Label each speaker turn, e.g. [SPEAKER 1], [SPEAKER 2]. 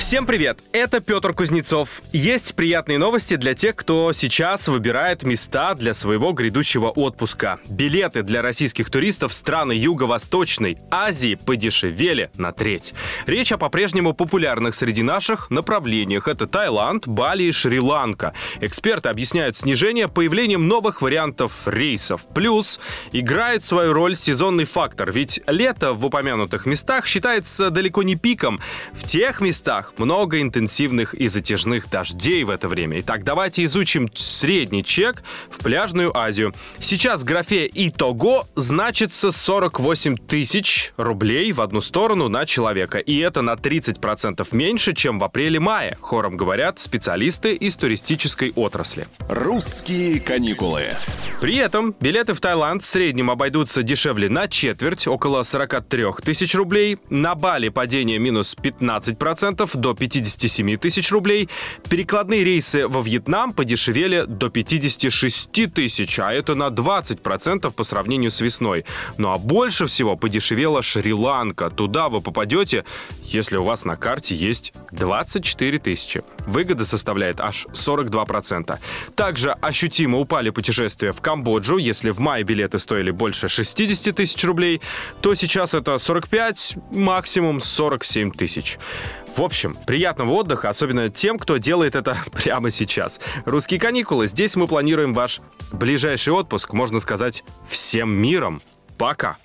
[SPEAKER 1] Всем привет! Это Петр Кузнецов. Есть приятные новости для тех, кто сейчас выбирает места для своего грядущего отпуска. Билеты для российских туристов страны Юго-Восточной Азии подешевели на треть. Речь о по-прежнему популярных среди наших направлениях. Это Таиланд, Бали и Шри-Ланка. Эксперты объясняют снижение появлением новых вариантов рейсов. Плюс играет свою роль сезонный фактор, ведь лето в упомянутых местах считается далеко не пиком. В тех местах много интенсивных и затяжных дождей в это время. Итак, давайте изучим средний чек в пляжную Азию. Сейчас в графе «Итого» значится 48 тысяч рублей в одну сторону на человека. И это на 30% меньше, чем в апреле-мае, хором говорят специалисты из туристической отрасли.
[SPEAKER 2] «Русские каникулы».
[SPEAKER 1] При этом билеты в Таиланд в среднем обойдутся дешевле на четверть, около 43 тысяч рублей. На Бали падение минус 15%, до 57 тысяч рублей. Перекладные рейсы во Вьетнам подешевели до 56 тысяч, а это на 20% по сравнению с весной. Ну а больше всего подешевела Шри-Ланка. Туда вы попадете, если у вас на карте есть 24 тысячи. Выгода составляет аж 42%. Также ощутимо упали путешествия в Камбоджу. Если в мае билеты стоили больше 60 тысяч рублей, то сейчас это 45, максимум 47 тысяч. В общем, приятного отдыха, особенно тем, кто делает это прямо сейчас. Русские каникулы. Здесь мы планируем ваш ближайший отпуск, можно сказать, всем миром. Пока!